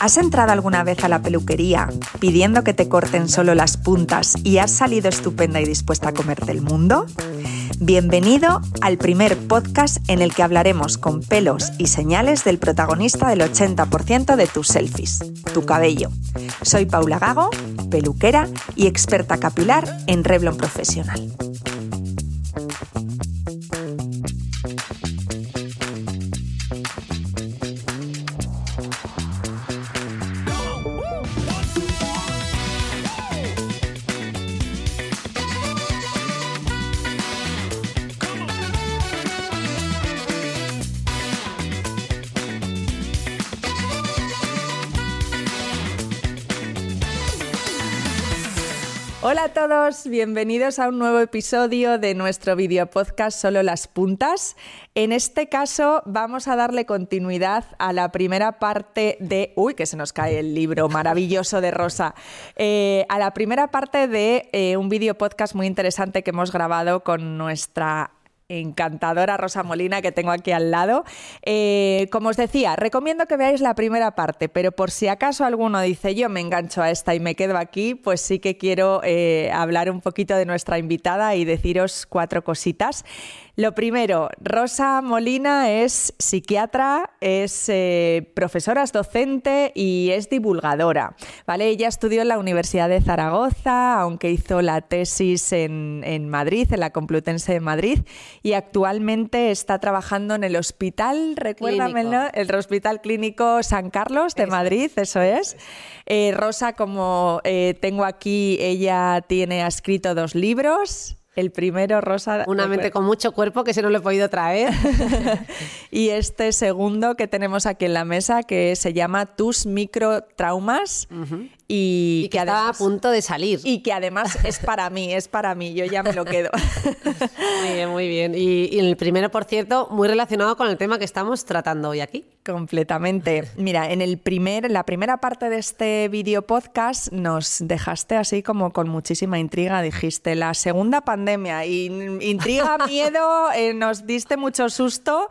¿Has entrado alguna vez a la peluquería pidiendo que te corten solo las puntas y has salido estupenda y dispuesta a comerte el mundo? Bienvenido al primer podcast en el que hablaremos con pelos y señales del protagonista del 80% de tus selfies, tu cabello. Soy Paula Gago, peluquera y experta capilar en Revlon Profesional. Hola a todos, bienvenidos a un nuevo episodio de nuestro video podcast Solo las puntas. En este caso vamos a darle continuidad a la primera parte de... Uy, que se nos cae el libro maravilloso de Rosa. Eh, a la primera parte de eh, un video podcast muy interesante que hemos grabado con nuestra encantadora Rosa Molina que tengo aquí al lado. Eh, como os decía, recomiendo que veáis la primera parte, pero por si acaso alguno dice yo me engancho a esta y me quedo aquí, pues sí que quiero eh, hablar un poquito de nuestra invitada y deciros cuatro cositas. Lo primero, Rosa Molina es psiquiatra, es eh, profesora, es docente y es divulgadora. ¿vale? Ella estudió en la Universidad de Zaragoza, aunque hizo la tesis en, Madrid, en la Complutense de Madrid, y actualmente está trabajando en el hospital, recuérdamelo, el Hospital Clínico San Carlos de Madrid, eso es. Eh, Rosa, como eh, tengo aquí, ella tiene escrito dos libros. El primero, Rosa. Una mente con mucho cuerpo que se no lo he podido traer. y este segundo que tenemos aquí en la mesa, que se llama Tus microtraumas. Y, que, estaba a punto de salir. Y que además es para mí, es para mí, yo ya me lo quedo. muy bien, muy bien. Y, el primero, por cierto, muy relacionado con el tema que estamos tratando hoy aquí. Completamente. Mira, en el primer, la primera parte de este video podcast nos dejaste así como con muchísima intriga. Dijiste la segunda pandemia. Y intriga, miedo, eh, nos diste mucho susto.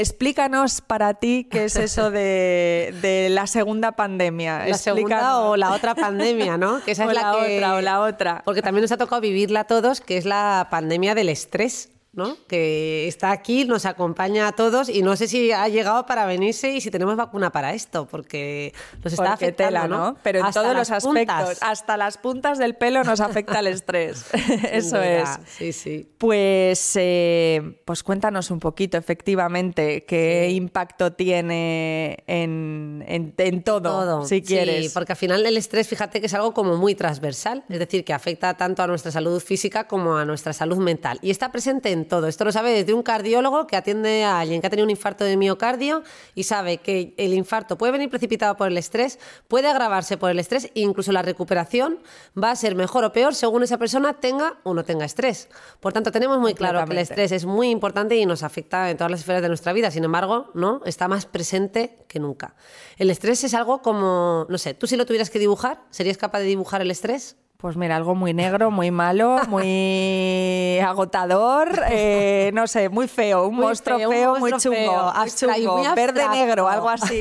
Explícanos para ti qué es eso de, la segunda pandemia. La segunda o la otra pandemia, ¿no? Que esa es la, otra, o la otra. Porque también nos ha tocado vivirla a todos, que es la pandemia del estrés. ¿No? que está aquí, nos acompaña a todos y no sé si ha llegado para venirse y si tenemos vacuna para esto, porque nos está afectando, ¿no? Pero en todos los aspectos, hasta las puntas del pelo nos afecta el estrés. Eso es. Sí, sí. Pues, eh, pues cuéntanos un poquito, efectivamente, qué impacto tiene en, en, todo, si quieres. Sí, porque al final el estrés, fíjate que es algo como muy transversal, es decir, que afecta tanto a nuestra salud física como a nuestra salud mental y está presente en todo. Esto lo sabe desde un cardiólogo que atiende a alguien que ha tenido un infarto de miocardio y sabe que el infarto puede venir precipitado por el estrés, puede agravarse por el estrés e incluso la recuperación va a ser mejor o peor según esa persona tenga o no tenga estrés. Por tanto, tenemos muy claro que el estrés es muy importante y nos afecta en todas las esferas de nuestra vida. Sin embargo, ¿no? está más presente que nunca. El estrés es algo como, no sé, tú si lo tuvieras que dibujar, ¿serías capaz de dibujar el estrés? Pues mira, algo muy negro, muy malo, muy agotador, eh, no sé, muy feo, un monstruo feo, muy chungo, chungo verde-negro, algo así.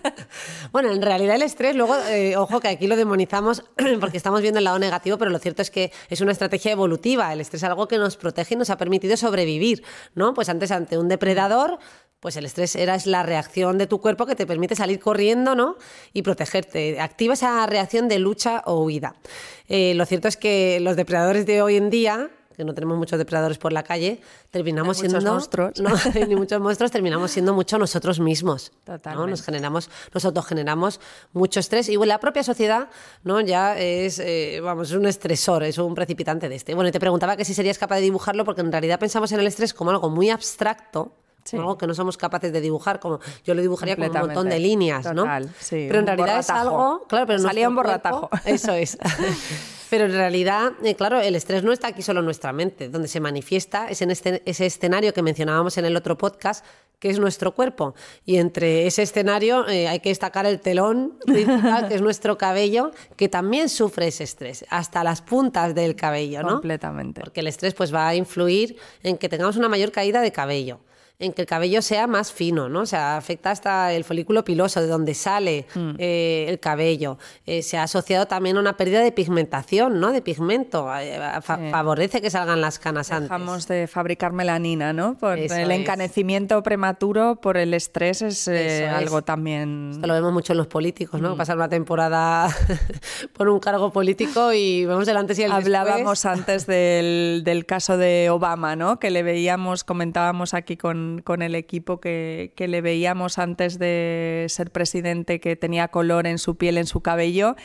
bueno, en realidad el estrés, luego, eh, ojo que aquí lo demonizamos porque estamos viendo el lado negativo, pero lo cierto es que es una estrategia evolutiva. El estrés es algo que nos protege y nos ha permitido sobrevivir, ¿no? Pues antes ante un depredador pues el estrés era es la reacción de tu cuerpo que te permite salir corriendo ¿no? y protegerte. Activa esa reacción de lucha o huida. Eh, lo cierto es que los depredadores de hoy en día que no tenemos muchos depredadores por la calle, terminamos siendo monstruos. ni muchos monstruos, terminamos siendo mucho nosotros mismos. ¿no? Nos generamos, nos autogeneramos mucho estrés y la propia sociedad, ¿no? Ya es, eh, vamos, es un estresor, es un precipitante de este. Bueno, y te preguntaba que si serías capaz de dibujarlo porque en realidad pensamos en el estrés como algo muy abstracto algo que no somos capaces de dibujar, como yo lo dibujaría con un montón de líneas, ¿no? pero en realidad es algo, claro, pero salía un borratajo. eso es. pero en realidad, eh, claro, el estrés no está aquí solo en nuestra mente, donde se manifiesta es en este, ese escenario que mencionábamos en el otro podcast, que es nuestro cuerpo. Y entre ese escenario eh, hay que destacar el telón que es nuestro cabello, que también sufre ese estrés, hasta las puntas del cabello, ¿no? Completamente. Porque el estrés pues va a influir en que tengamos una mayor caída de cabello en que el cabello sea más fino, ¿no? O sea, afecta hasta el folículo piloso, de donde sale Mm. eh, el cabello. Eh, se ha asociado también a una pérdida de pigmentación, ¿no? De pigmento. Eh, fa- Sí. Favorece que salgan las canas antes. Dejamos de fabricar melanina, ¿no? Por Eso el es. encanecimiento prematuro por el estrés es eh, Eso es. algo también. Esto lo vemos mucho en los políticos, Mm. ¿no? Pasar una temporada por un cargo político y vemos el antes y el Hablábamos después. antes del, del caso de Obama, ¿no? Que le veíamos, comentábamos aquí con, con el equipo que, que le veíamos antes de ser presidente que tenía color en su piel, en su cabello.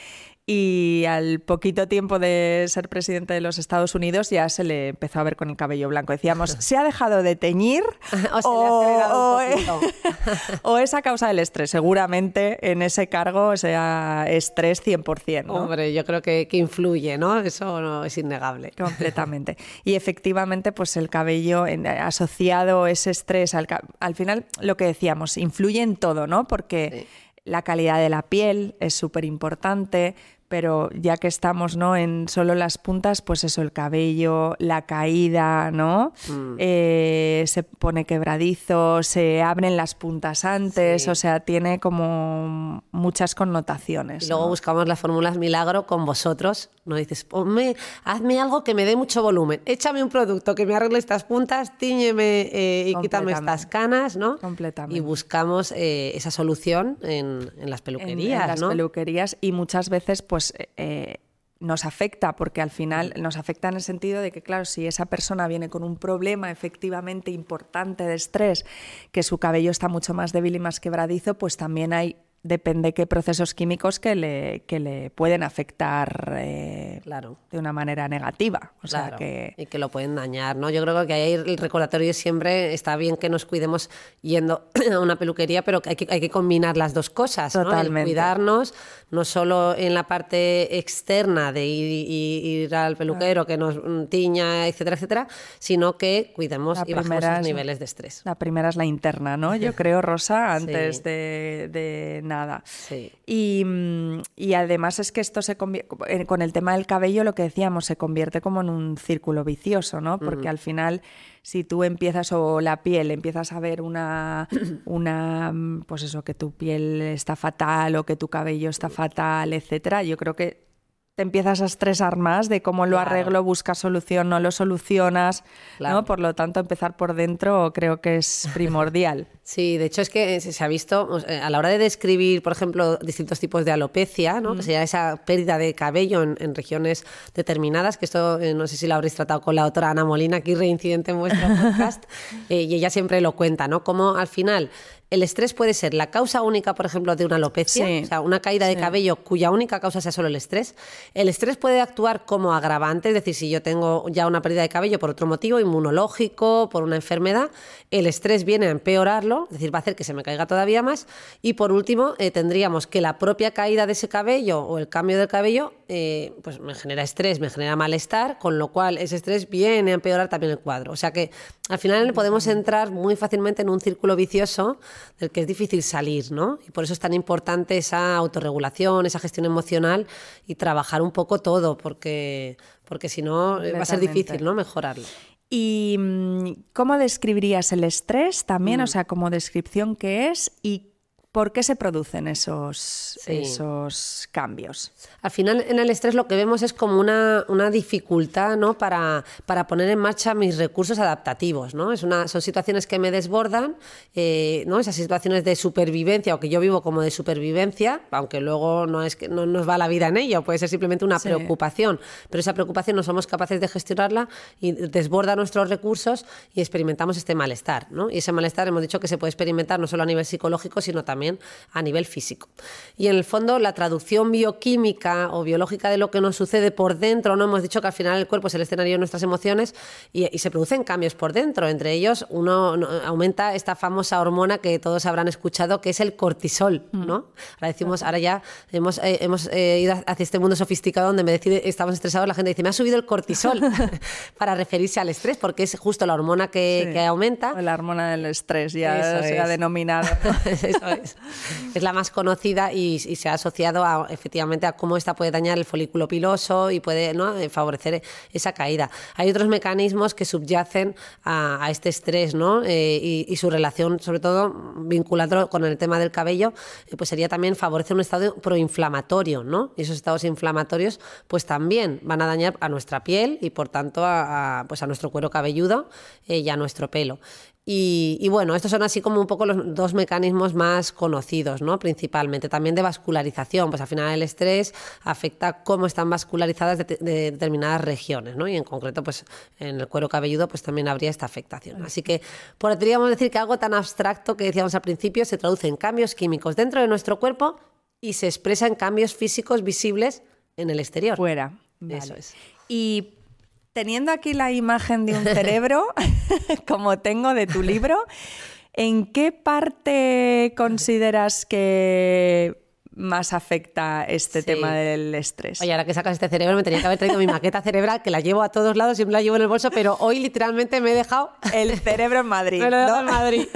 Y al poquito tiempo de ser presidente de los Estados Unidos ya se le empezó a ver con el cabello blanco. Decíamos, ¿se ha dejado de teñir? O se le ha acelerado un o- poquito. o es a causa del estrés. Seguramente en ese cargo sea estrés 100%. ¿no? Hombre, yo creo que, que influye, ¿no? Eso no es innegable. Completamente. Y efectivamente, pues el cabello en- asociado ese estrés, al, al final lo que decíamos, influye en todo, ¿no? Porque la calidad de la piel es súper importante, pero ya que estamos ¿no? en solo las puntas, pues eso, el cabello, la caída, ¿no? Mm. Eh, se pone quebradizo, se abren las puntas antes, Sí. o sea, tiene como muchas connotaciones. Y luego ¿no? buscamos las fórmulas milagro con vosotros. No dices, ponme, hazme algo que me dé mucho volumen. Échame un producto que me arregle estas puntas, tíñeme eh, y quítame estas canas, ¿no? Completamente. Y buscamos eh, esa solución en, en las en- peluquerías, en las ¿no? peluquerías y muchas veces pues eh, nos afecta porque al final Mm. nos afecta en el sentido de que claro si esa persona viene con un problema efectivamente importante de estrés que su cabello está mucho más débil y más quebradizo pues también hay depende qué procesos químicos que le, que le pueden afectar eh, Claro. de una manera negativa o sea Claro, que y que lo pueden dañar, ¿no? Yo creo que ahí el recordatorio siempre está bien que nos cuidemos yendo a una peluquería, pero hay que, hay que combinar las dos cosas, ¿no? El cuidarnos, no solo en la parte externa de ir, ir al peluquero que nos tiña, etcétera, etcétera, sino que cuidemos La y bajemos los es- niveles de estrés. la primera es la interna no yo creo Rosa antes Sí. de, de nada Sí. Y, mm, y además es que esto se convierte, con el tema del cabello, lo que decíamos, se convierte como en un círculo vicioso, ¿no? Porque al final, si tú empiezas, o la piel, empiezas a ver una, una, mm, pues eso, que tu piel está fatal o que tu cabello está fatal, etcétera, yo creo que te empiezas a estresar más de cómo lo Claro. arreglo, buscas solución, no lo solucionas, Claro. ¿no? Por lo tanto, empezar por dentro creo que es primordial. Sí, de hecho es que se ha visto a la hora de describir, por ejemplo, distintos tipos de alopecia, ¿no? que sería esa pérdida de cabello en, en regiones determinadas, que esto eh, no sé si lo habréis tratado con la doctora Ana Molina, aquí reincidente en vuestro podcast, eh, y ella siempre lo cuenta, ¿no? Como al final el estrés puede ser la causa única, por ejemplo, de una alopecia, Sí. o sea, una caída de cabello cuya única causa sea solo el estrés. El estrés puede actuar como agravante, es decir, si yo tengo ya una pérdida de cabello por otro motivo, inmunológico, por una enfermedad, el estrés viene a empeorarlo, es decir, va a hacer que se me caiga todavía más. Y por último, eh, tendríamos que la propia caída de ese cabello o el cambio del cabello, eh, pues me genera estrés, me genera malestar, con lo cual ese estrés viene a empeorar también el cuadro. O sea que al final podemos entrar muy fácilmente en un círculo vicioso del que es difícil salir, ¿no? Y por eso es tan importante esa autorregulación, esa gestión emocional y trabajar un poco todo, porque, porque si no eh, va a ser difícil, ¿no? Mejorarlo. ¿Y mm, cómo describirías el estrés también? Mm. O sea, como descripción que es y por qué se producen esos, Sí. esos cambios. Al final, en el estrés lo que vemos es como una, una dificultad ¿no? para, para poner en marcha mis recursos adaptativos. ¿no? Es una, son situaciones que me desbordan, eh, ¿no? esas situaciones de supervivencia o que yo vivo como de supervivencia, aunque luego no, es que, no nos va la vida en ello, puede ser simplemente una Sí. preocupación, pero esa preocupación no somos capaces de gestionarla y desborda nuestros recursos y experimentamos este malestar. ¿no? Y ese malestar hemos dicho que se puede experimentar no solo a nivel psicológico, sino también a nivel físico. Y en el fondo, la traducción bioquímica o biológica de lo que nos sucede por dentro, no hemos dicho que al final el cuerpo es el escenario de nuestras emociones y, y se producen cambios por dentro. Entre ellos, uno no, aumenta esta famosa hormona que todos habrán escuchado, que es el cortisol. ¿no? Ahora decimos, ahora ya hemos, eh, hemos eh, ido hacia este mundo sofisticado donde me decide, estamos estresados, la gente dice, me ha subido el cortisol para referirse al estrés, porque es justo la hormona que, Sí. que aumenta. La hormona del estrés ya Eso se ha es. denominado. Eso es. Es. La más conocida y, se ha asociado a, efectivamente a cómo esta puede dañar el folículo piloso y puede ¿no? Eh, favorecer esa caída. Hay otros mecanismos que subyacen a, este estrés ¿no? Eh, y, su relación, sobre todo vinculado con el tema del cabello, eh, pues sería también favorecer un estado proinflamatorio. ¿no? Y esos estados inflamatorios pues también van a dañar a nuestra piel y por tanto a, pues a nuestro cuero cabelludo y a nuestro pelo. Y, bueno, estos son así como un poco los dos mecanismos más conocidos, ¿no? Principalmente. También de vascularización, pues al final el estrés afecta cómo están vascularizadas de, determinadas regiones, ¿no? Y en concreto, pues en el cuero cabelludo, pues también habría esta afectación. Así que podríamos decir que algo tan abstracto que decíamos al principio se traduce en cambios químicos dentro de nuestro cuerpo y se expresa en cambios físicos visibles en el exterior. Fuera. Eso es. Y teniendo aquí la imagen de un cerebro, como tengo de tu libro, ¿en qué parte consideras que más afecta este tema del estrés. Oye, ahora que sacas este cerebro, me tenía que haber traído mi maqueta cerebral, que la llevo a todos lados, siempre la llevo en el bolso, pero hoy literalmente me he dejado el cerebro en Madrid. me lo he dejado en Madrid.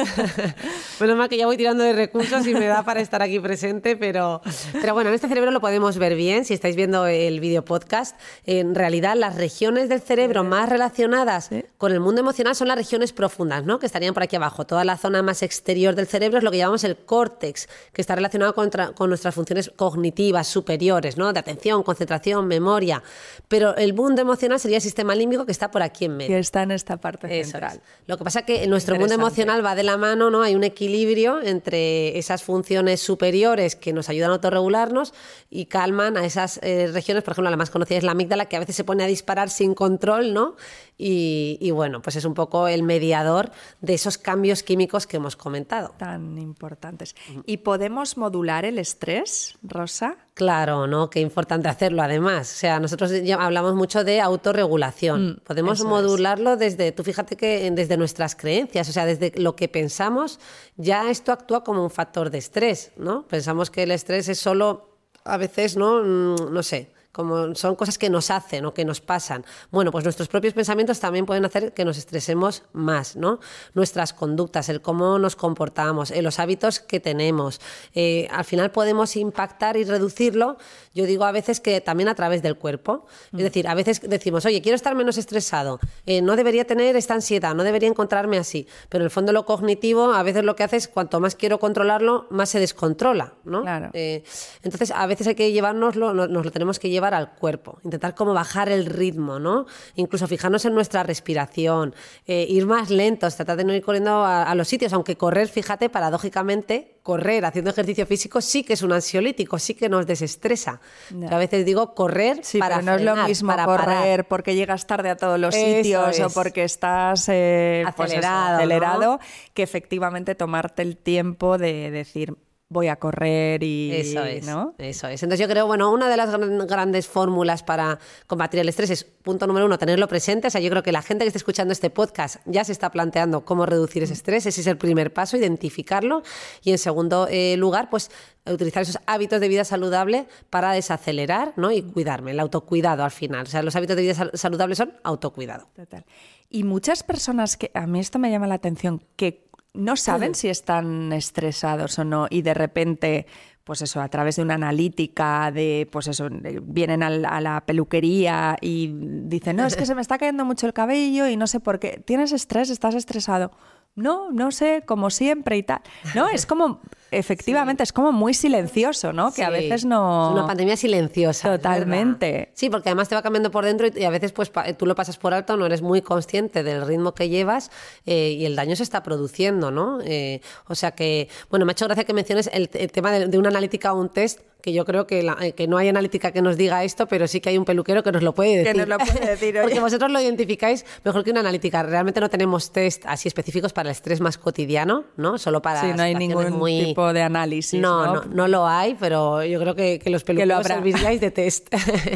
Menos mal que ya voy tirando de recursos y me da para estar aquí presente, pero, pero bueno, en este cerebro lo podemos ver bien si estáis viendo el video podcast. En realidad, las regiones del cerebro más relacionadas con el mundo emocional son las regiones profundas, ¿no? que estarían por aquí abajo. Toda la zona más exterior del cerebro es lo que llamamos el córtex, que está relacionado con, con nuestra funciones cognitivas superiores, ¿no? De atención, concentración, memoria. Pero el mundo emocional sería el sistema límbico que está por aquí en medio. Que está en esta parte central. Lo que pasa es que nuestro mundo emocional va de la mano, ¿no? Hay un equilibrio entre esas funciones superiores que nos ayudan a autorregularnos y calman a esas eh, regiones, por ejemplo, la más conocida es la amígdala, que a veces se pone a disparar sin control, ¿no? Y, bueno, pues es un poco el mediador de esos cambios químicos que hemos comentado. Tan importantes. ¿Y podemos modular el estrés, Rosa? Claro, ¿no? Qué importante hacerlo además. O sea, nosotros ya hablamos mucho de autorregulación. Mm, podemos modularlo desde, tú fíjate que desde nuestras creencias, o sea, desde lo que pensamos, ya esto actúa como un factor de estrés, ¿no? Pensamos que el estrés es solo, a veces, ¿no? Mm, no sé, como son cosas que nos hacen o que nos pasan. Bueno, pues nuestros propios pensamientos también pueden hacer que nos estresemos más, ¿no? Nuestras conductas, el cómo nos comportamos, eh, los hábitos que tenemos. Eh, al final podemos impactar y reducirlo, yo digo a veces que también a través del cuerpo. Es mm. decir, a veces decimos, oye, quiero estar menos estresado, eh, no debería tener esta ansiedad, no debería encontrarme así. Pero en el fondo lo cognitivo a veces lo que hace es, cuanto más quiero controlarlo, más se descontrola, ¿no? Claro. entonces, a veces hay que llevárnoslo, nos lo tenemos que llevar al cuerpo, intentar como bajar el ritmo, ¿no? Incluso fijarnos en nuestra respiración, eh, ir más lentos, tratar de no ir corriendo a, los sitios, aunque correr, fíjate, paradójicamente, correr haciendo ejercicio físico sí que es un ansiolítico, sí que nos desestresa. a veces digo correr para no es lo mismo correr porque llegas tarde a todos los sitios o porque estás eh, pues acelerado, acelerado que efectivamente tomarte el tiempo de decir voy a correr y eso es, ¿no? Eso es. Entonces yo creo, bueno, una de las grandes fórmulas para combatir el estrés es, punto número uno, tenerlo presente. O sea, yo creo que la gente que está escuchando este podcast ya se está planteando cómo reducir ese estrés. Ese es el primer paso, identificarlo. Y en segundo eh, lugar, pues utilizar esos hábitos de vida saludable para desacelerar ¿no? y cuidarme, el autocuidado al final. O sea, los hábitos de vida saludables son autocuidado. Total. Y muchas personas que, a mí esto me llama la atención, que no saben si están estresados o no y de repente pues eso, a través de una analítica, de, pues eso, vienen a la, peluquería y dicen, no, es que se me está cayendo mucho el cabello y no sé por qué. ¿Tienes estrés? ¿Estás estresado? No, no sé, como siempre y tal. No, es como, efectivamente, es como muy silencioso, ¿no? Que a veces no... Es una pandemia silenciosa. Totalmente. Sí, porque además te va cambiando por dentro y a veces pues tú lo pasas por alto, no eres muy consciente del ritmo que llevas eh, y el daño se está produciendo, ¿no? Eh, o sea que, bueno, me ha hecho gracia que menciones el, tema de, una analítica o un test que yo creo que, eh, que, no hay analítica que nos diga esto, pero sí que hay un peluquero que nos lo puede decir. Que nos lo puede decir. Porque vosotros lo identificáis mejor que una analítica. Realmente no tenemos test así específicos para el estrés más cotidiano, ¿no? Solo para sí, no hay ningún tipo de análisis. No, no, no, lo hay, pero yo creo que, que los peluqueros serviríais de test.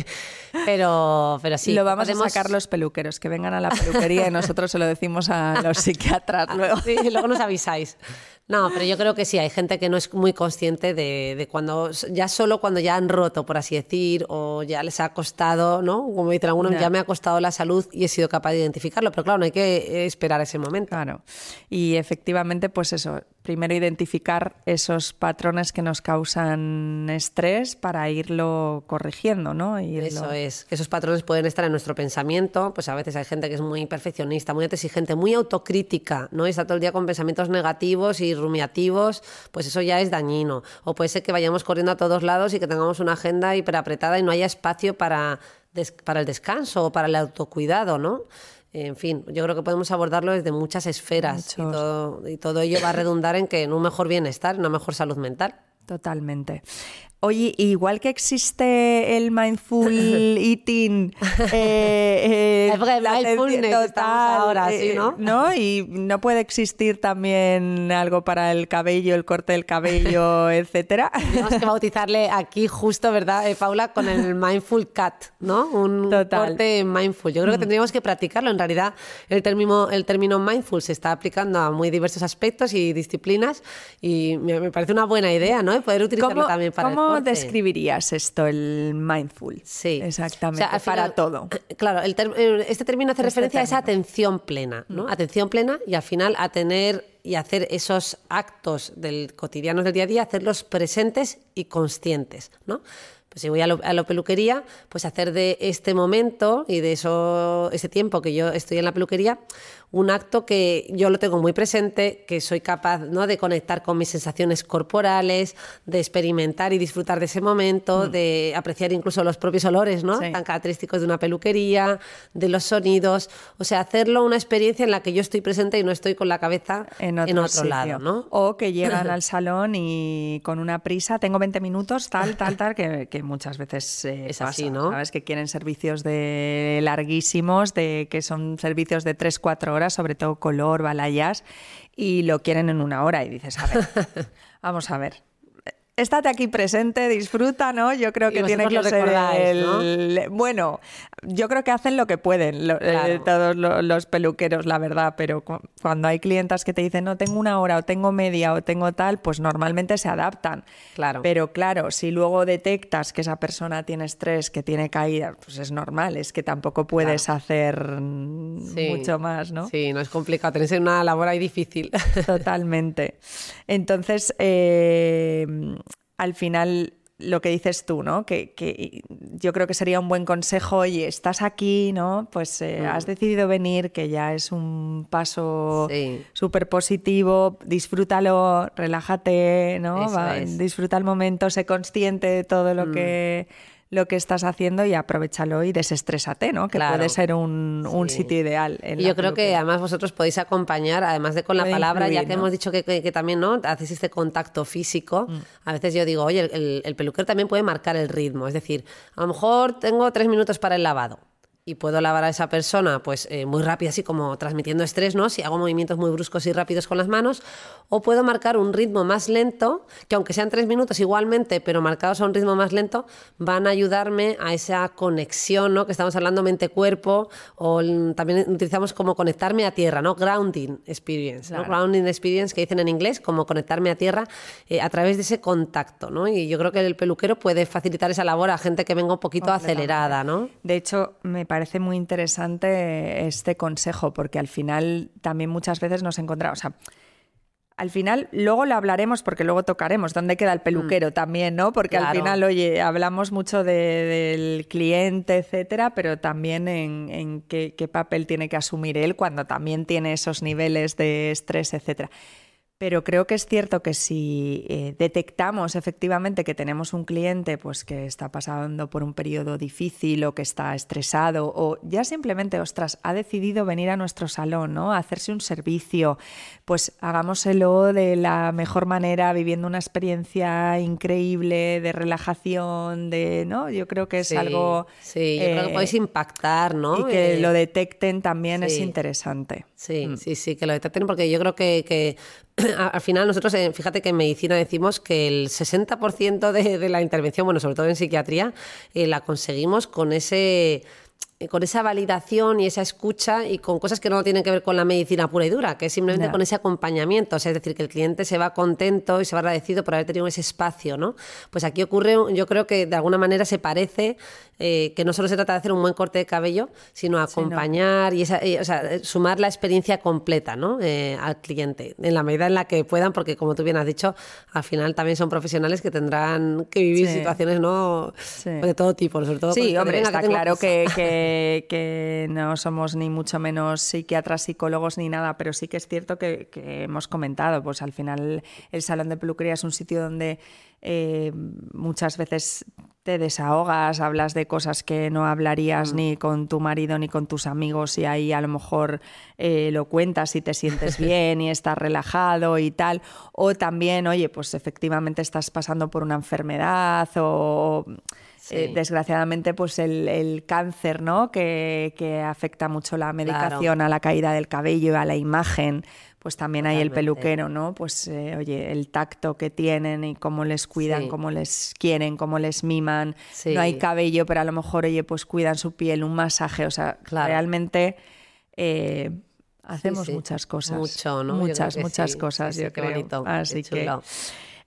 pero, pero sí. Lo vamos a sacar los peluqueros, que vengan a la peluquería y nosotros se lo decimos a los psiquiatras ah, luego. Sí, luego nos avisáis. No, pero yo creo que sí, hay gente que no es muy consciente de, cuando, ya solo cuando ya han roto, por así decir, o ya les ha costado, ¿no? Como dicen algunos, ya me ha costado la salud y he sido capaz de identificarlo, pero claro, no hay que esperar ese momento. Claro. Y efectivamente, pues eso, primero identificar esos patrones que nos causan estrés para irlo corrigiendo, ¿no? Eso es, esos patrones pueden estar en nuestro pensamiento, pues a veces hay gente que es muy perfeccionista, muy exigente, muy autocrítica, ¿no? Y está todo el día con pensamientos negativos y rumiativos, pues eso ya es dañino. O puede ser que vayamos corriendo a todos lados y que tengamos una agenda hiperapretada y no haya espacio para, para el descanso o para el autocuidado, ¿no? En fin, yo creo que podemos abordarlo desde muchas esferas y todo, y todo, ello va a redundar en que en un mejor bienestar, en una mejor salud mental. Totalmente. Oye, igual que existe el mindful eating, eh, eh, la mindfulness ahora, eh, ¿no? Y no puede existir también algo para el cabello, el corte del cabello, etcétera. Tenemos que bautizarle aquí justo, ¿verdad, eh, Paula? Con el mindful cut, ¿no? Un corte mindful. Yo creo que mm. tendríamos que practicarlo. En realidad, el término, el término mindful se está aplicando a muy diversos aspectos y disciplinas y me, parece una buena idea, ¿no? Poder utilizarlo también para ¿Cómo describirías esto, el mindful? Sí. Exactamente, para todo. Claro, este término hace este referencia a esa atención plena, ¿no? Mm. Atención plena y al final a tener y hacer esos actos del cotidiano del día a día, hacerlos presentes y conscientes, ¿no? Pues si voy a, la peluquería, pues hacer de este momento y de eso, ese tiempo que yo estoy en la peluquería, un acto que yo lo tengo muy presente, que soy capaz ¿no? de conectar con mis sensaciones corporales, de experimentar y disfrutar de ese momento, mm. de apreciar incluso los propios olores ¿no? tan característicos de una peluquería, de los sonidos, o sea, hacerlo una experiencia en la que yo estoy presente y no estoy con la cabeza en otro, lado. ¿no? O que llegan al salón y con una prisa, tengo 20 minutos, tal, tal, tal, que, muchas veces eh, es así, ¿no? Sabes que quieren servicios de larguísimos, de que son servicios de 3-4 horas sobre todo color, balayas, y lo quieren en una hora y dices, a ver, vamos a ver estate aquí presente, disfruta, ¿no? Yo creo que tiene que ser el... Bueno, yo creo que hacen lo que pueden eh, todos los peluqueros, la verdad, pero cuando hay clientas que te dicen, no, tengo una hora o tengo media o tengo tal, pues normalmente se adaptan. Claro. Pero claro, si luego detectas que esa persona tiene estrés, que tiene caída, pues es normal, es que tampoco puedes hacer mucho más, ¿no? Sí, no es complicado, tenéis una labor ahí difícil. Totalmente. Entonces, eh, al final lo que dices tú, ¿no? Que, yo creo que sería un buen consejo, y estás aquí, ¿no? Pues eh, mm. has decidido venir, que ya es un paso súper positivo, disfrútalo, relájate, ¿no? Disfruta el momento, sé consciente de todo lo mm. que lo que estás haciendo y aprovechalo y desestrésate, ¿no? Que puede ser un, sitio ideal. y yo creo que además vosotros podéis acompañar, además de con la palabra, ya que hemos dicho que, también no hacéis este contacto físico. Mm. A veces yo digo, oye, el, el peluquero también puede marcar el ritmo. Es decir, a lo mejor tengo tres minutos para el lavado y puedo lavar a esa persona pues eh, muy rápido, así como transmitiendo estrés, ¿no? Si hago movimientos muy bruscos y rápidos con las manos, o puedo marcar un ritmo más lento, que aunque sean tres minutos igualmente, pero marcados a un ritmo más lento, van a ayudarme a esa conexión, ¿no? Que estamos hablando mente-cuerpo, o también utilizamos como conectarme a tierra, ¿no? Grounding experience, ¿no? Grounding experience, que dicen en inglés, como conectarme a tierra eh, a través de ese contacto, ¿no? Y yo creo que el peluquero puede facilitar esa labor a gente que venga un poquito acelerada, ¿no? De hecho, me parece parece muy interesante este consejo, porque al final también muchas veces nos encontramos. O sea, al final, luego lo hablaremos porque luego tocaremos dónde queda el peluquero mm. también, ¿no? Porque al final, oye, hablamos mucho del cliente, etcétera, pero también en, en qué, qué, papel tiene que asumir él cuando también tiene esos niveles de estrés, etcétera. Pero creo que es cierto que si eh, detectamos efectivamente que tenemos un cliente pues, que está pasando por un periodo difícil o que está estresado o ya simplemente, ostras, ha decidido venir a nuestro salón, ¿no? A hacerse un servicio, pues hagámoselo de la mejor manera, viviendo una experiencia increíble de relajación, de, ¿no? Yo creo que es algo... Sí, yo creo que podéis eh, impactar, ¿no? Y que lo detecten también es interesante. Sí, mm. sí, sí, que lo detecten porque yo creo que, que al final nosotros, eh, fíjate que en medicina decimos que el 60% de, de, la intervención, bueno, sobre todo en psiquiatría, eh, la conseguimos con ese con esa validación y esa escucha y con cosas que no tienen que ver con la medicina pura y dura, que es simplemente con ese acompañamiento, o sea, es decir, que el cliente se va contento y se va agradecido por haber tenido ese espacio, ¿no? Pues aquí ocurre, yo creo que de alguna manera se parece eh, que no solo se trata de hacer un buen corte de cabello, sino acompañar y, esa, o sea, sumar la experiencia completa, ¿no? Eh, al cliente, en la medida en la que puedan, porque como tú bien has dicho, al final también son profesionales que tendrán que vivir situaciones, ¿no? De todo tipo, sobre todo. Sí, hombre, está claro que que, no somos ni mucho menos psiquiatras, psicólogos ni nada, pero sí que es cierto que, hemos comentado, pues al final el salón de peluquería es un sitio donde eh, muchas veces te desahogas, hablas de cosas que no hablarías mm. ni con tu marido ni con tus amigos y ahí a lo mejor eh, lo cuentas y te sientes bien y estás relajado y tal. O también, oye, pues efectivamente estás pasando por una enfermedad o eh, desgraciadamente, pues el, cáncer, ¿no? Que, afecta mucho la medicación a la caída del cabello, a la imagen, pues también hay el peluquero, ¿no? Pues eh, oye, el tacto que tienen y cómo les cuidan, cómo les quieren, cómo les miman. No hay cabello, pero a lo mejor, oye, pues cuidan su piel, un masaje, o sea, realmente eh, hacemos muchas cosas. Mucho, ¿no? Muchas, muchas cosas, yo creo. Así que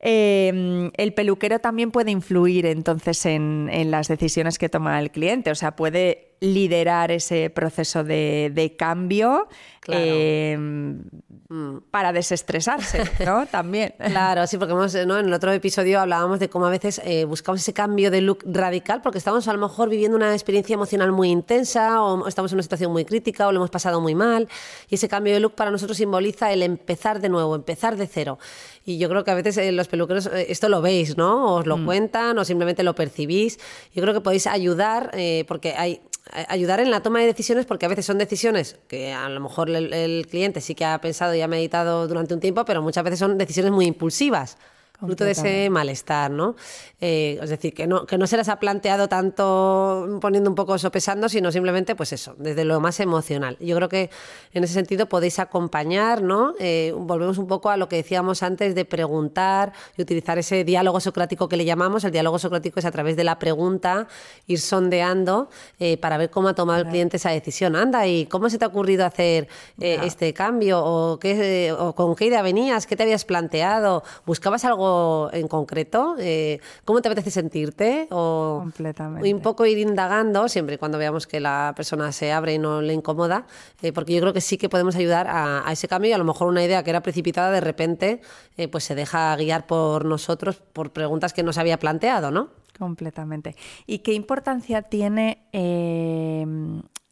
Em, el peluquero también puede influir entonces en, las decisiones que toma el cliente, o sea, puede liderar ese proceso de, cambio em, mm. para desestresarse, ¿no? También. Claro, sí, porque hemos, en el otro episodio hablábamos de cómo a veces eh, buscamos ese cambio de look radical porque estamos a lo mejor viviendo una experiencia emocional muy intensa o estamos en una situación muy crítica o lo hemos pasado muy mal y ese cambio de look para nosotros simboliza el empezar de nuevo, empezar de cero. Y yo creo que a veces eh, los peluqueros eh, esto lo veis, ¿no? Os lo mm. cuentan o simplemente lo percibís. Yo creo que podéis ayudar eh, porque hay ayudar en la toma de decisiones porque a veces son decisiones que a lo mejor el, cliente sí que ha pensado y ha meditado durante un tiempo, pero muchas veces son decisiones muy impulsivas fruto de ese malestar, ¿no? Eh, es decir, que no, que no se las ha planteado tanto poniendo un poco sopesando, sino simplemente, pues eso, desde lo más emocional. Yo creo que en ese sentido podéis acompañar, ¿no? Eh, volvemos un poco a lo que decíamos antes de preguntar y utilizar ese diálogo socrático que le llamamos. El diálogo socrático es a través de la pregunta, ir sondeando eh, para ver cómo ha tomado el cliente esa decisión. Anda, ¿y cómo se te ha ocurrido hacer este cambio? ¿O, qué, ¿O con qué idea venías? ¿Qué te habías planteado? ¿Buscabas algo en concreto? Eh, ¿Cómo te apetece sentirte? O, Completamente. un poco ir indagando, siempre cuando veamos que la persona se abre y no le incomoda, eh, porque yo creo que sí que podemos ayudar a, ese cambio y a lo mejor una idea que era precipitada de repente eh, pues se deja guiar por nosotros por preguntas que no se había planteado, ¿no? Completamente. ¿Y qué importancia tiene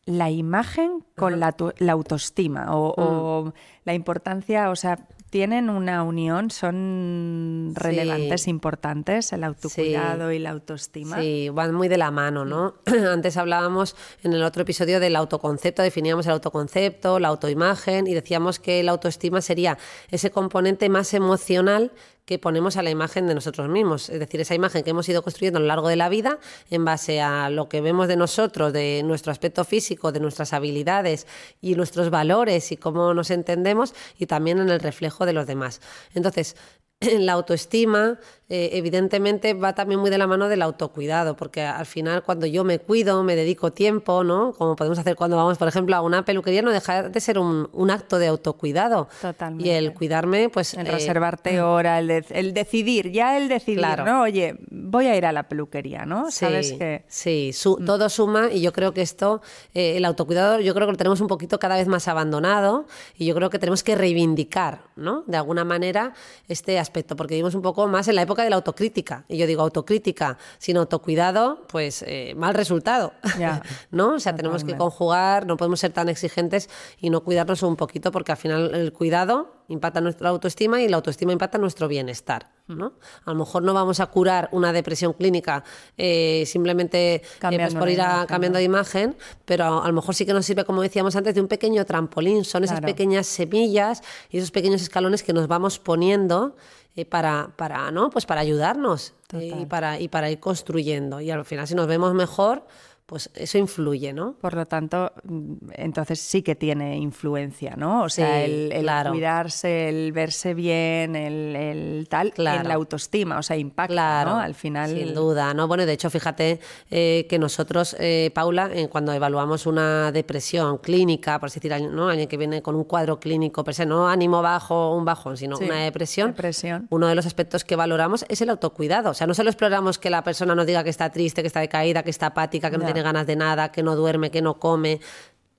la imagen con la, autoestima o, mm. la importancia, o sea, tienen una unión, son relevantes, importantes, el autocuidado y la autoestima. Sí, van muy de la mano, ¿no? Antes hablábamos en el otro episodio del autoconcepto, definíamos el autoconcepto, la autoimagen y decíamos que la autoestima sería ese componente más emocional que ponemos a la imagen de nosotros mismos. Es decir, esa imagen que hemos ido construyendo a lo largo de la vida en base a lo que vemos de nosotros, de nuestro aspecto físico, de nuestras habilidades y nuestros valores y cómo nos entendemos y también en el reflejo de los demás. Entonces, la autoestima, eh, evidentemente va también muy de la mano del autocuidado, porque al final cuando yo me cuido, me dedico tiempo, ¿no? Como podemos hacer cuando vamos, por ejemplo, a una peluquería, no deja de ser un, acto de autocuidado. Totalmente. Y el cuidarme, pues... El reservarte mm. hora, el, decidir, ya el decidir, claro. ¿no? Oye, voy a ir a la peluquería, ¿no? ¿Sabes que... Sí, mm. todo suma y yo creo que esto, eh, el autocuidado, yo creo que lo tenemos un poquito cada vez más abandonado y yo creo que tenemos que reivindicar, ¿no? De alguna manera este aspecto, porque vivimos un poco más en la época de la autocrítica. Y yo digo autocrítica sin autocuidado, pues eh, mal resultado. ¿No? O sea, tenemos que conjugar, no podemos ser tan exigentes y no cuidarnos un poquito porque al final el cuidado impacta nuestra autoestima y la autoestima impacta nuestro bienestar. ¿no? A lo mejor no vamos a curar una depresión clínica eh, simplemente eh, pues por ir a, cambiando de imagen, pero a, lo mejor sí que nos sirve, como decíamos antes, de un pequeño trampolín. Son esas pequeñas semillas y esos pequeños escalones que nos vamos poniendo eh, para, para, ¿no? pues para ayudarnos y para, y para ir construyendo. Y al final, si nos vemos mejor, pues eso influye, ¿no? Por lo tanto, mm, entonces sí que tiene influencia, ¿no? O sea, el, el claro. cuidarse, el verse bien, el, el tal, Claro. en la autoestima, o sea, impacta, Claro, ¿no? Al final. Sin duda, ¿no? Bueno, de hecho, fíjate eh, que nosotros, eh, Paula, eh, cuando evaluamos una depresión clínica, por así decir, ¿no? alguien que viene con un cuadro clínico, per se, no ánimo bajo, un bajón, sino Sí, una depresión, depresión. uno de los aspectos que valoramos es el autocuidado. O sea, no solo exploramos que la persona nos diga que está triste, que está decaída, que está apática, que no tiene ganas de nada, que no duerme, que no come.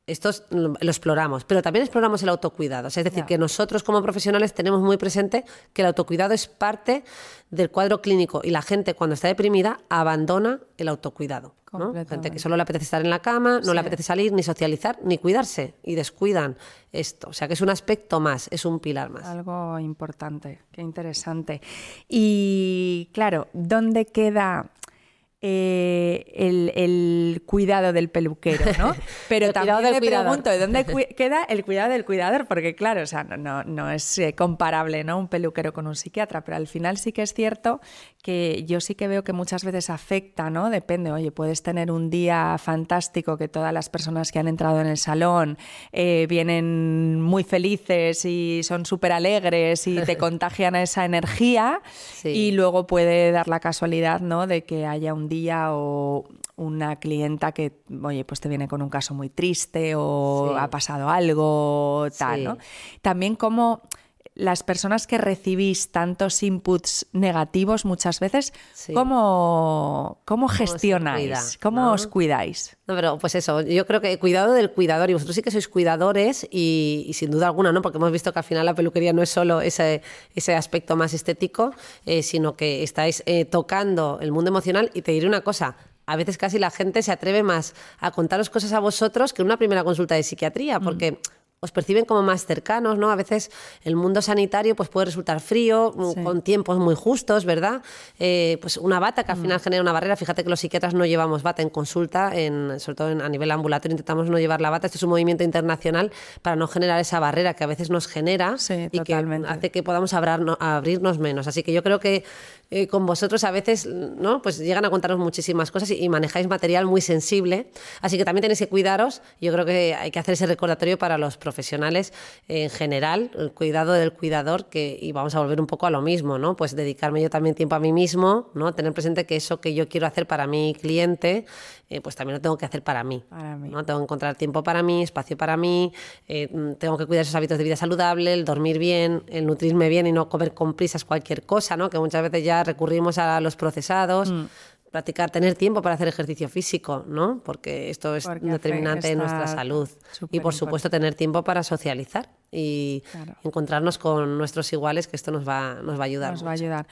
Esto lo lo exploramos, pero también exploramos el autocuidado. O sea, es decir, que nosotros como profesionales tenemos muy presente que el autocuidado es parte del cuadro clínico y la gente cuando está deprimida abandona el autocuidado. ¿no? Gente que solo le apetece estar en la cama, no Sí. le apetece salir ni socializar ni cuidarse y descuidan esto. O sea, que es un aspecto más, es un pilar más. Algo importante, qué interesante. Y claro, ¿dónde queda eh, el, el cuidado del peluquero, ¿no? Pero El también me cuidador. pregunto, ¿dónde queda el cuidado del cuidador? Porque claro, o sea, no, no, no es eh, comparable, ¿no? Un peluquero con un psiquiatra, pero al final sí que es cierto que yo sí que veo que muchas veces afecta, ¿no? Depende, oye, puedes tener un día fantástico que todas las personas que han entrado en el salón eh, vienen muy felices y son súper alegres y te contagian esa energía Sí. y luego puede dar la casualidad, ¿no? De que haya un día o una clienta que, oye, pues te viene con un caso muy triste o Sí. ha pasado algo, tal, Sí. ¿no? También como las personas que recibís tantos inputs negativos muchas veces, Sí. ¿cómo, cómo gestionáis? cuida, ¿Cómo no? os cuidáis? No, pero pues eso, yo creo que cuidado del cuidador y vosotros sí que sois cuidadores y, y sin duda alguna, ¿no? Porque hemos visto que al final la peluquería no es solo ese, ese aspecto más estético, eh, sino que estáis eh, tocando el mundo emocional y te diré una cosa. A veces casi la gente se atreve más a contaros cosas a vosotros que en una primera consulta de psiquiatría, porque os perciben como más cercanos, ¿no? A veces el mundo sanitario pues puede resultar frío, mm, Sí. con tiempos muy justos, ¿verdad? Eh, pues una bata que al final genera una barrera. Fíjate que los psiquiatras no llevamos bata en consulta, en, sobre todo en- a nivel ambulatorio intentamos no llevar la bata. Esto es un movimiento internacional para no generar esa barrera que a veces nos genera Sí, y que hace que podamos abrirnos menos. Así que yo creo que eh, con vosotros a veces, ¿no? Pues llegan a contaros muchísimas cosas y, y manejáis material muy sensible. Así que también tenéis que cuidaros. Yo creo que hay que hacer ese recordatorio para los profesionales en general, el cuidado del cuidador, que, y vamos a volver un poco a lo mismo, ¿no? Pues dedicarme yo también tiempo a mí mismo, ¿no? Tener presente que eso que yo quiero hacer para mi cliente, eh, pues también lo tengo que hacer para mí. Para mí. ¿no? Tengo que encontrar tiempo para mí, espacio para mí, eh, tengo que cuidar esos hábitos de vida saludable, el dormir bien, el nutrirme bien y no comer con prisas cualquier cosa, ¿no? Que muchas veces ya recurrimos a los procesados. Mm. Practicar, tener tiempo para hacer ejercicio físico, ¿no? Porque esto es Porque determinante en nuestra salud. Y por supuesto tener tiempo para socializar y Claro. encontrarnos con nuestros iguales, que esto nos va, nos va a ayudar. Nos va a ayudar.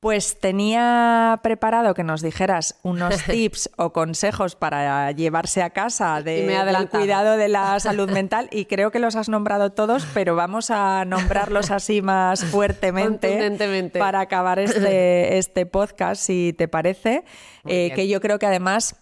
Pues tenía preparado que nos dijeras unos tips o consejos para llevarse a casa de, del cuidado de la salud mental. Y creo que los has nombrado todos, pero vamos a nombrarlos así más fuertemente para acabar este, este podcast, si te parece, eh, que yo creo que además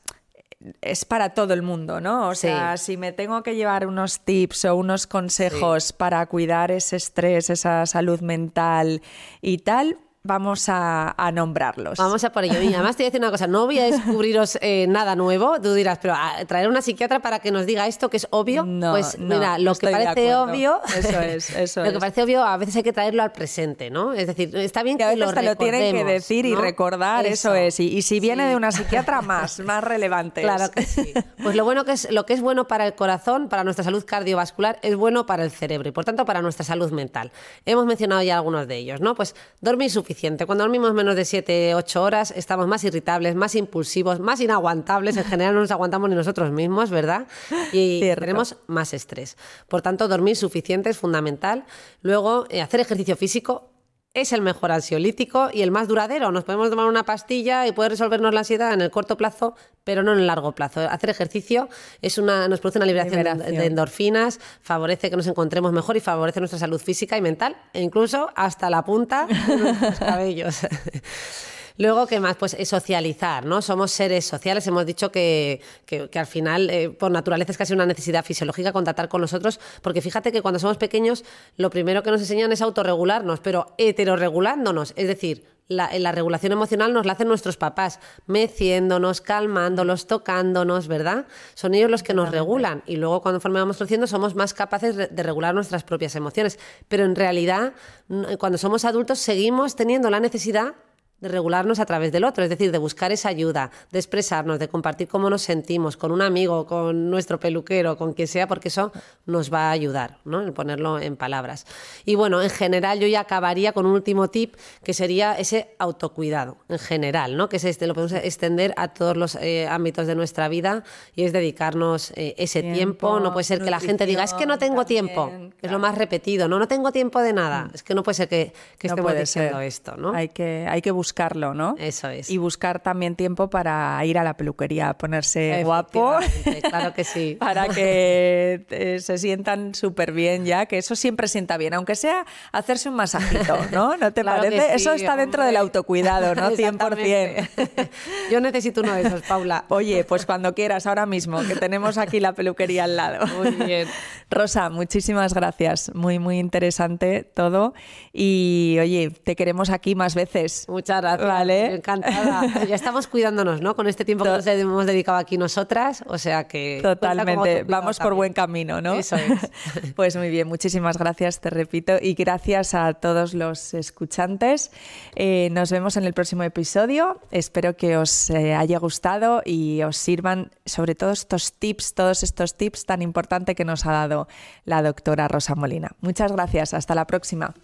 es para todo el mundo, ¿no? O Sí. sea, si me tengo que llevar unos tips o unos consejos para cuidar ese estrés, esa salud mental y tal, vamos a, a nombrarlos. Vamos a por ello. Y además te voy a decir una cosa, no voy a descubriros eh, nada nuevo. Tú dirás, pero ah, traer una psiquiatra para que nos diga esto que es obvio. No, pues no, mira, no lo que parece obvio. Eso es, eso Lo que es. parece obvio, a veces hay que traerlo al presente, ¿no? Es decir, está bien que a veces lo lo tienen que decir y recordar, eso, es. Y, y si viene Sí. de una psiquiatra, más, más relevante. Claro que sí. Pues lo bueno que es lo que es bueno para el corazón, para nuestra salud cardiovascular, es bueno para el cerebro y por tanto para nuestra salud mental. Hemos mencionado ya algunos de ellos, ¿no? Pues dormir suficiente. Cuando dormimos menos de 7, 8 horas, estamos más irritables, más impulsivos, más inaguantables. En general no nos aguantamos ni nosotros mismos, ¿verdad? Y Cierto. tenemos más estrés. Por tanto, dormir suficiente es fundamental. Luego, eh, hacer ejercicio físico es el mejor ansiolítico y el más duradero. Nos podemos tomar una pastilla y puede resolvernos la ansiedad en el corto plazo, pero no en el largo plazo. Hacer ejercicio es una, nos produce una liberación, de- de endorfinas, favorece que nos encontremos mejor y favorece nuestra salud física y mental, e incluso hasta la punta de nuestros cabellos. Luego, ¿qué más? Pues es socializar, ¿no? Somos seres sociales. Hemos dicho que, que- que al final, eh, por naturaleza, es casi una necesidad fisiológica contactar con nosotros, porque fíjate que cuando somos pequeños, lo primero que nos enseñan es autorregularnos, pero heterorregulándonos. Es decir, la, la, regulación emocional nos la hacen nuestros papás, meciéndonos, calmándolos, tocándonos, ¿verdad? Son ellos los que nos regulan y luego cuando vamos creciendo somos más capaces de regular nuestras propias emociones. Pero en realidad, cuando somos adultos seguimos teniendo la necesidad de regularnos a través del otro, es decir, de buscar esa ayuda, de expresarnos, de compartir cómo nos sentimos con un amigo, con nuestro peluquero, con quien sea, porque eso nos va a ayudar, ¿no? En ponerlo en palabras. Y bueno, en general yo ya acabaría con un último tip que sería ese autocuidado, en general, ¿no? Que es este, lo podemos extender a todos los eh, ámbitos de nuestra vida y es dedicarnos eh, ese tiempo, No puede ser que la gente diga, es que no tengo tiempo, es lo más repetido, no, no tengo tiempo de nada, mm. es que no puede ser que, que estemos diciendo esto, ¿no? Hay que, hay que buscar buscarlo, ¿no? Eso es. Y buscar también tiempo para ir a la peluquería, ponerse guapo. Claro que sí. para que eh, se sientan súper bien ya, que eso siempre sienta bien, aunque sea hacerse un masajito, ¿no? ¿No te parece? eso está dentro del autocuidado, ¿no? 100%. Yo necesito uno de esos, Paula. Oye, pues cuando quieras, ahora mismo, que tenemos aquí la peluquería al lado. Muy bien. Rosa, muchísimas gracias. Muy, muy interesante todo. Y oye, te queremos aquí más veces. Muchas Vale. Encantada. Ya estamos cuidándonos, ¿no? Con este tiempo que nos hemos dedicado aquí nosotras, o sea que... Totalmente, vamos por buen camino, ¿no? Eso es. pues muy bien, muchísimas gracias, te repito, y gracias a todos los escuchantes. Eh, nos vemos en el próximo episodio. Espero que os eh, haya gustado y os sirvan sobre todo estos tips, todos estos tips tan importantes que nos ha dado la doctora Rosa Molina. Muchas gracias, hasta la próxima.